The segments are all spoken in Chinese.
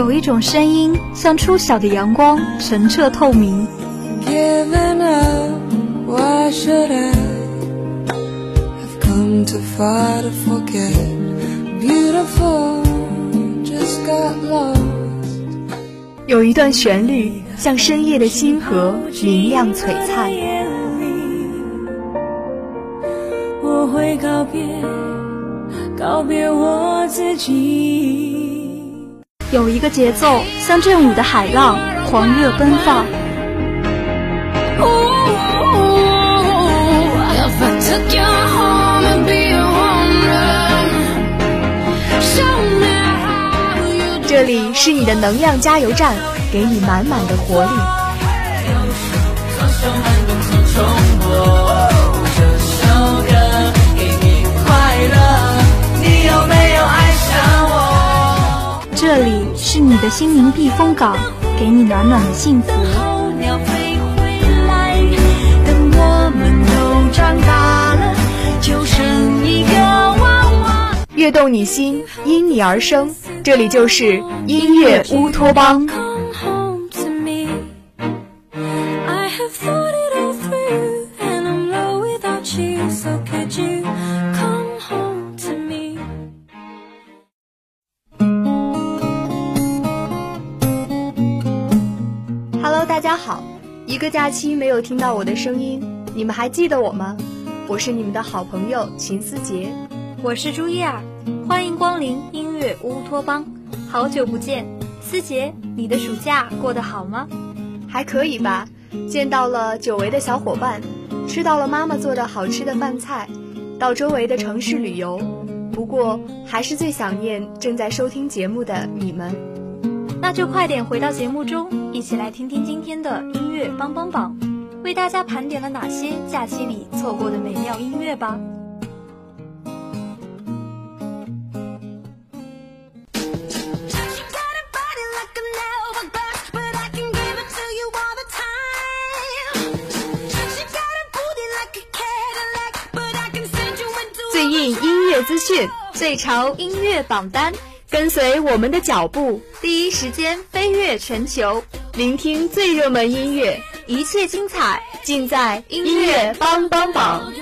有一种声音，像初晓的阳光，澄澈透明。有一段旋律，像深夜的星河，明亮璀璨。我会告别，告别我自己。有一个节奏，像振舞的海浪，狂热奔放。这里是你的能量加油站，给你满满的活力。这里是你的心灵避风港，给你暖暖的幸福。悦动你心，因你而生。这里就是音乐乌托邦。一个假期没有听到我的声音，你们还记得我吗？我是你们的好朋友秦思杰，我是朱叶儿，欢迎光临音乐乌托邦，好久不见，思杰，你的暑假过得好吗？还可以吧，见到了久违的小伙伴，吃到了妈妈做的好吃的饭菜，到周围的城市旅游，不过还是最想念正在收听节目的你们。那就快点回到节目中，一起来听听今天的音乐帮帮榜，为大家盘点了哪些假期里错过的美妙音乐吧。最硬音乐资讯，最潮音乐榜单。跟随我们的脚步，第一时间飞跃全球，聆听最热门音乐，一切精彩尽在音乐帮帮榜。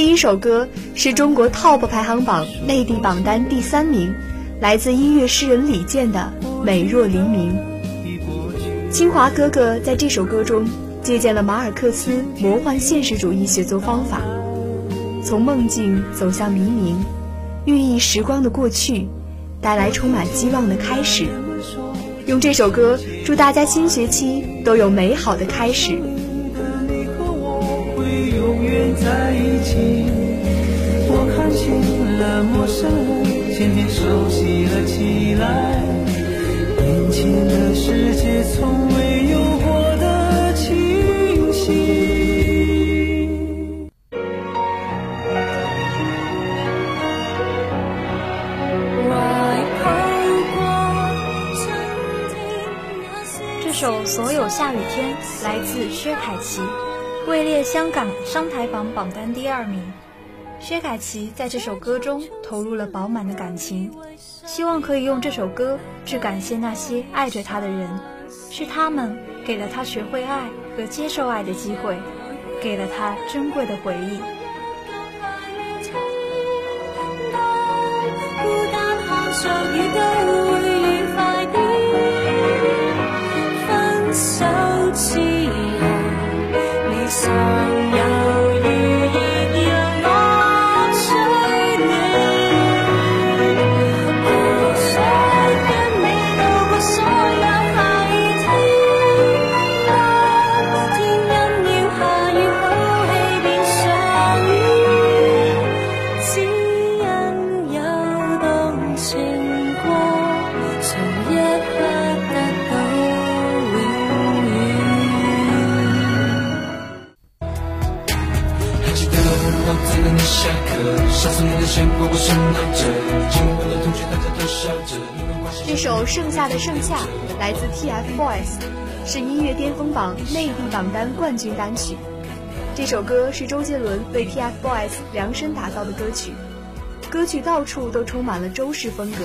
第一首歌是中国 TOP 排行榜内地榜单第三名，来自音乐诗人李健的《美若黎明》。清华哥哥在这首歌中借鉴了马尔克斯魔幻现实主义写作方法，从梦境走向黎明，寓意时光的过去，带来充满希望的开始。用这首歌祝大家新学期都有美好的开始。一起，我看清了陌生人，渐渐熟悉了起来。眼前的世界从未有过的清晰。这首《所有下雨天》来自薛凯琪。位列香港商台榜榜单第二名，薛凯琪在这首歌中投入了饱满的感情，希望可以用这首歌去感谢那些爱着他的人，是他们给了他学会爱和接受爱的机会，给了他珍贵的回忆。盛夏的盛夏》来自 TFBOYS，是音乐巅峰榜内地榜单冠军单曲。这首歌是周杰伦为 TFBOYS 量身打造的歌曲，歌曲到处都充满了周氏风格，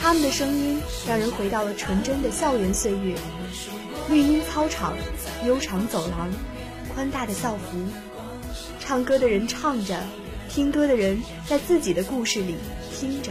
他们的声音让人回到了纯真的校园岁月。绿荫操场，悠长走廊，宽大的校服，唱歌的人唱着，听歌的人在自己的故事里听着，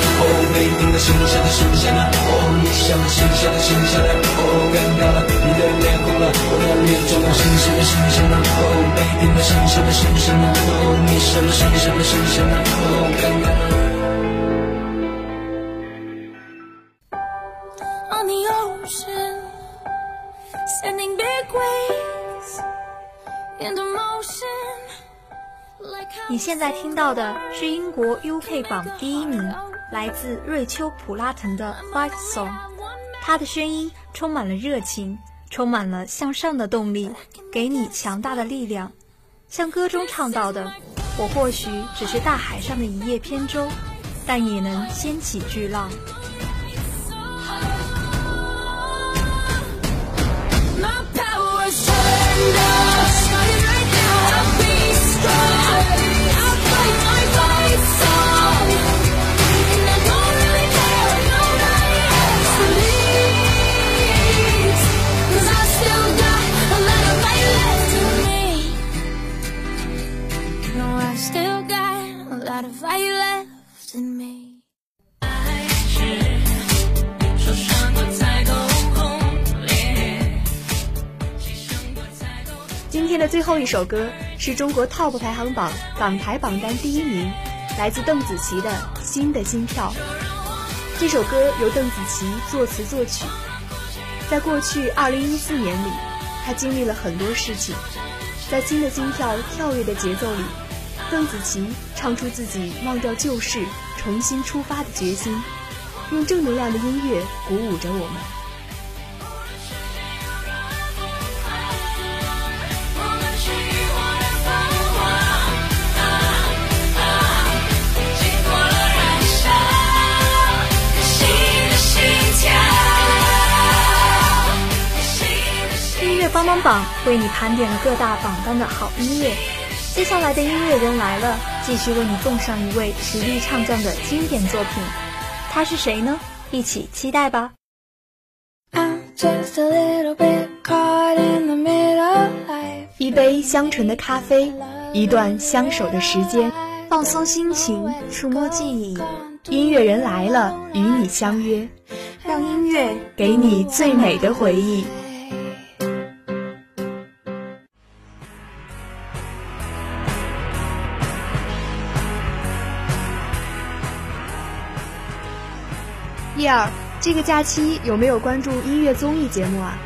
的哦，没定的剩下的剩下的哦，你想的剩下的剩下的哦，尴尬了，你的脸红了，我的脸肿了。剩下的剩下的哦，没定的剩下的剩下的哦，你想的剩下的剩下的哦，尴尬了。你现在听到的是英国 UK 榜第一名，来自瑞秋·普拉滕的《Fight Song》。他的声音充满了热情，充满了向上的动力，给你强大的力量。像歌中唱到的：“我或许只是大海上的一叶扁舟，但也能掀起巨浪。” fire 后一首歌是中国 TOP 排行榜港台榜单第一名，来自邓紫棋的《新的心跳》。这首歌由邓紫棋作词作曲。在过去2014年里，她经历了很多事情，在《新的心跳》跳跃的节奏里。邓紫棋唱出自己忘掉旧事、重新出发的决心，用正能量的音乐鼓舞着我们。音乐帮帮榜为你盘点了各大榜单的好音乐。接下来的音乐人来了，继续为你奉上一位实力唱将的经典作品，他是谁呢？一起期待吧。一杯香醇的咖啡，一段相守的时间，放松心情，触摸记忆。音乐人来了，与你相约，让音乐给你最美的回忆。叶儿，这个假期有没有关注音乐综艺节目啊？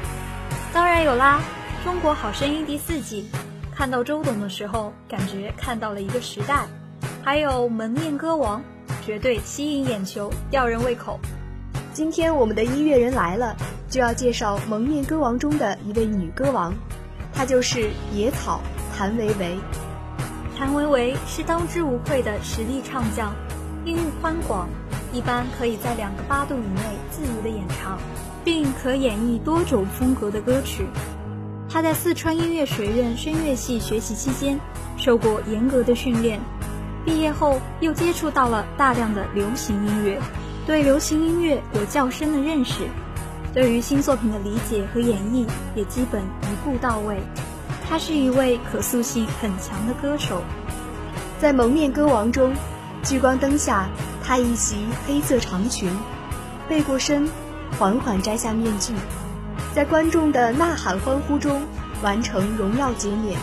当然有啦，《中国好声音》第四季，看到周董的时候，感觉看到了一个时代。还有《蒙面歌王》，绝对吸引眼球，吊人胃口。今天我们的音乐人来了，就要介绍《蒙面歌王》中的一位女歌王，她就是野草谭维维。谭维维是当之无愧的实力唱将，音域宽广。一般可以在两个八度以内自如的演唱，并可演绎多种风格的歌曲。他在四川音乐学院声乐系学习期间，受过严格的训练，毕业后又接触到了大量的流行音乐，对流行音乐有较深的认识，对于新作品的理解和演绎也基本一步到位。他是一位可塑性很强的歌手，在《蒙面歌王》中，聚光灯下。她一袭黑色长裙，背过身，缓缓摘下面具，在观众的呐喊欢呼中完成荣耀减冕。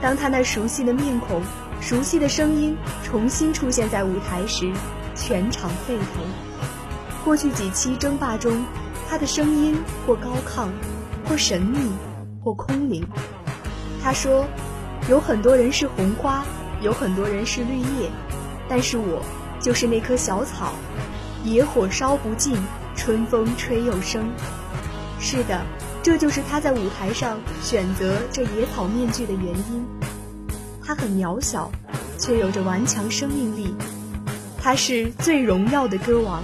当她那熟悉的面孔、熟悉的声音重新出现在舞台时，全场沸腾。过去几期争霸中，她的声音或高亢，或神秘，或空灵。她说：“有很多人是红花，有很多人是绿叶，但是我就是那棵小草，野火烧不尽，春风吹又生。是的，这就是他在舞台上选择这野草面具的原因。他很渺小，却有着顽强生命力。他是最荣耀的歌王。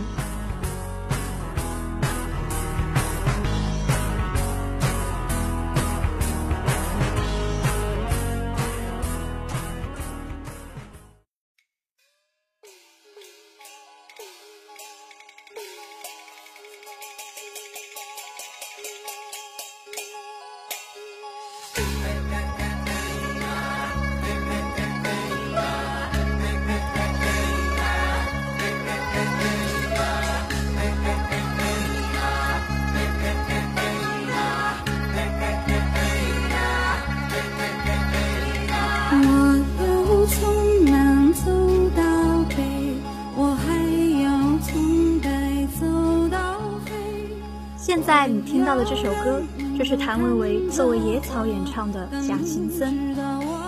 在你听到的这首歌，就是谭维维作为野草演唱的《假行僧》，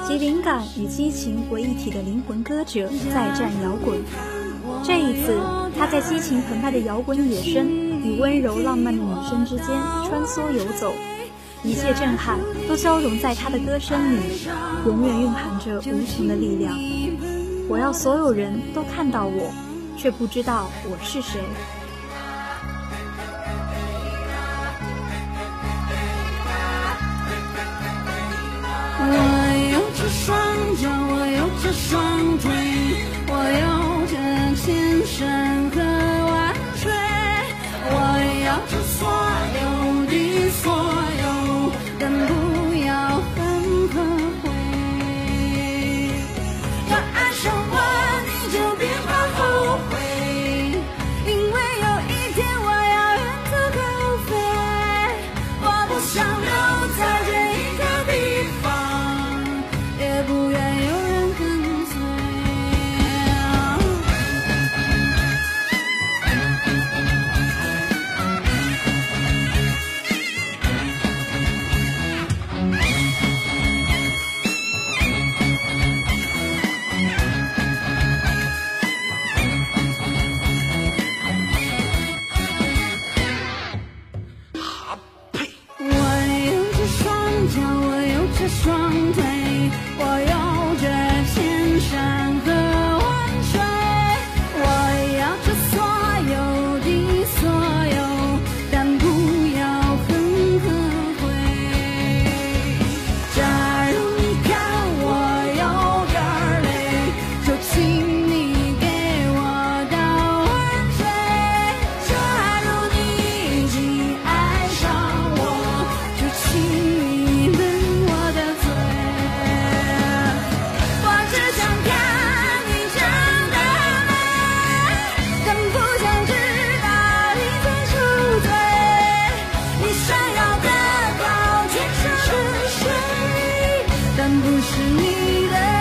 集灵感与激情为一体的灵魂歌者再战摇滚。这一次，他在激情澎湃的摇滚野声与温柔浪漫的女声之间穿梭游走，一切震撼都交融在他的歌声里，永远蕴含着无穷的力量。我要所有人都看到我，却不知道我是谁。双脚，我有着双腿，我有着千山和万水，我要着所有的所你的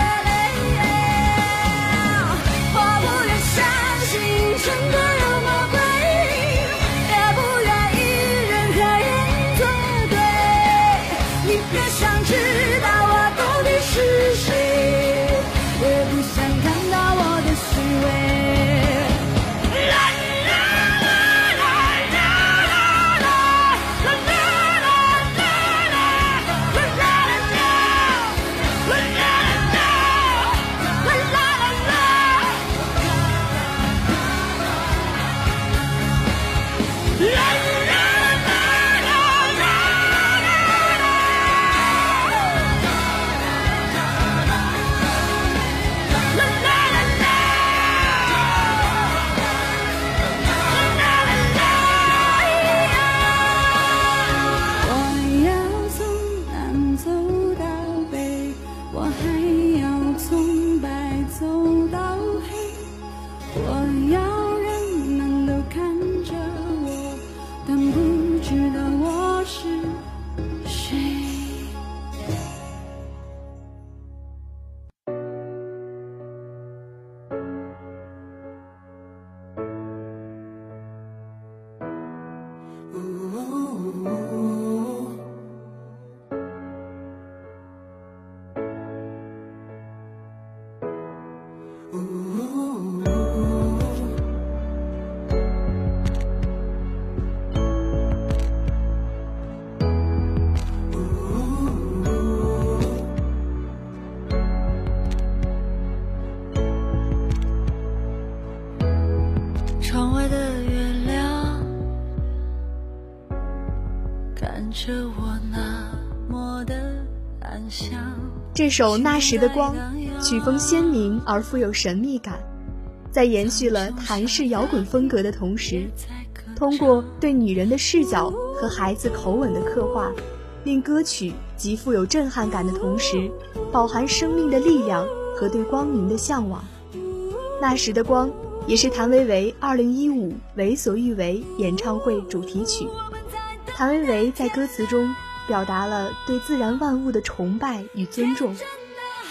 这首《那时的光》曲风鲜明而富有神秘感，在延续了韩式摇滚风格的同时，通过对女人的视角和孩子口吻的刻画，令歌曲极富有震撼感的同时，饱含生命的力量和对光明的向往。《那时的光》也是谭维维2015为所欲为演唱会主题曲。谭维维在歌词中。表达了对自然万物的崇拜与尊重，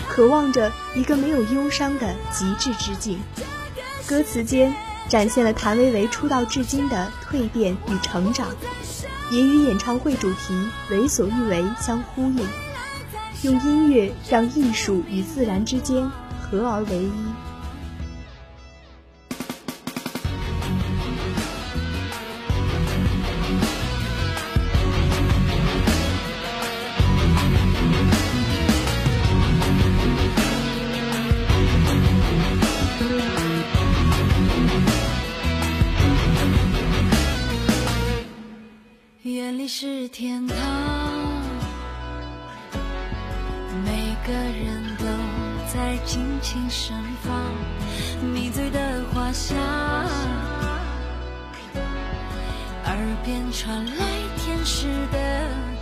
渴望着一个没有忧伤的极致之境。歌词间展现了谭维维出道至今的蜕变与成长，也与演唱会主题“为所欲为”相呼应，用音乐让艺术与自然之间合而为一。绽放，迷醉的花香，耳边传来天使的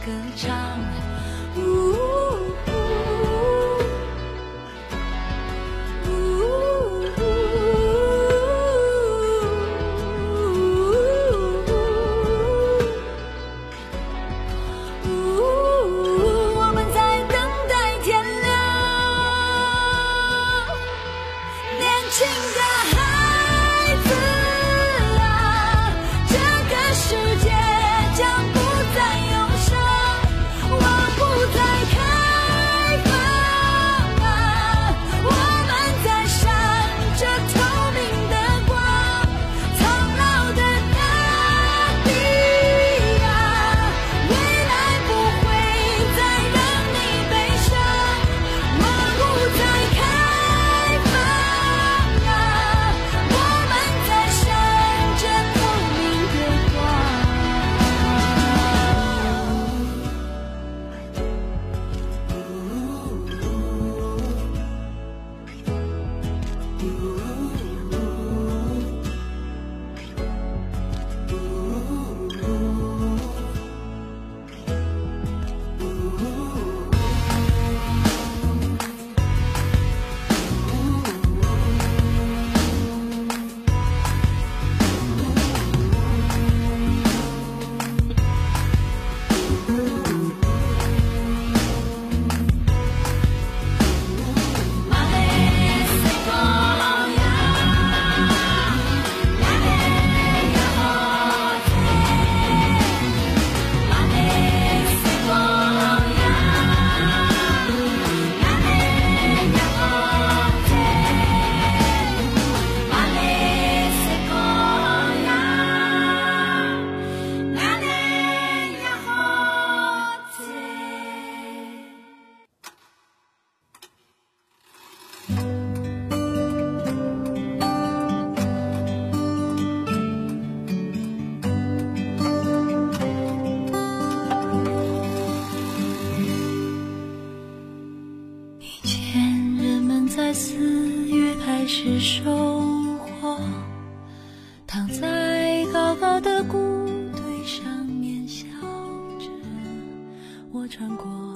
歌唱。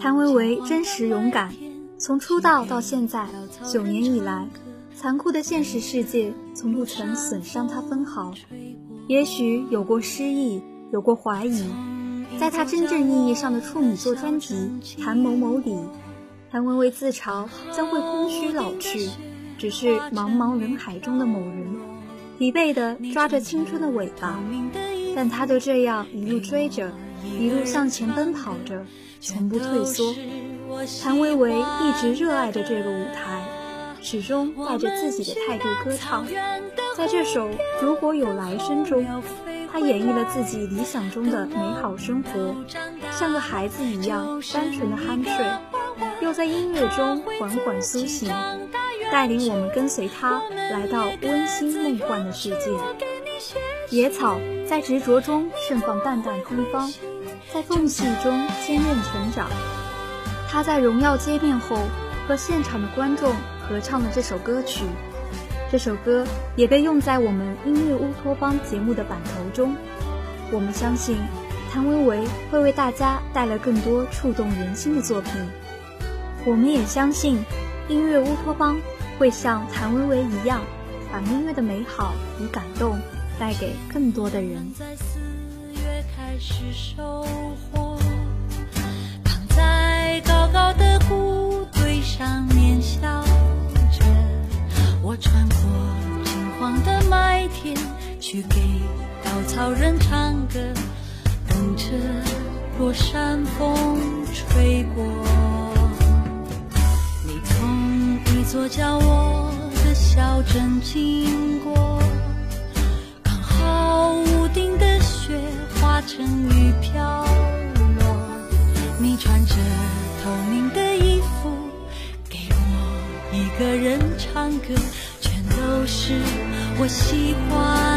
谭维维真实勇敢，从出道到现在九年以来，残酷的现实世界从不曾损伤他分毫。也许有过失意，有过怀疑，在他真正意义上的处女作专辑《谭某某》里，谭维维自嘲将会空虚老去，只是茫茫人海中的某人，疲惫地抓着青春的尾巴，但他就这样一路追着，一路向前奔跑着。从不退缩，谭维维一直热爱着这个舞台，始终带着自己的态度歌唱。在这首《如果有来生》中，他演绎了自己理想中的美好生活，像个孩子一样单纯的酣睡，又在音乐中缓缓苏醒，带领我们跟随他来到温馨梦幻的世界。野草在执着中盛放淡淡芬芳。在缝隙中坚韧成长。他在荣耀街面后和现场的观众合唱了这首歌曲，这首歌也被用在我们音乐乌托邦节目的版头中。我们相信，谭维维会为大家带来更多触动人心的作品。我们也相信，音乐乌托邦会像谭维维一样，把音乐的美好与感动带给更多的人。在四月开始收获，躺在高高的谷堆上面笑着，我穿过金黄的麦田，去给稻草人唱歌，等着落山风吹过。座叫我的小镇经过。刚好屋顶的雪化成雨飘落，你穿着透明的衣服，给我一个人唱歌，全都是我喜欢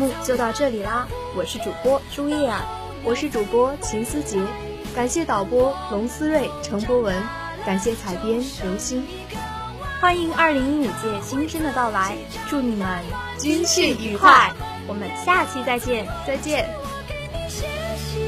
目就到这里啦，我是主播朱叶儿。我是主播秦思杰，感谢导播龙思睿、程博文，感谢采编刘星，欢迎二零一五届新生的到来，祝你们军训愉快，我们下期再见。再见。写信，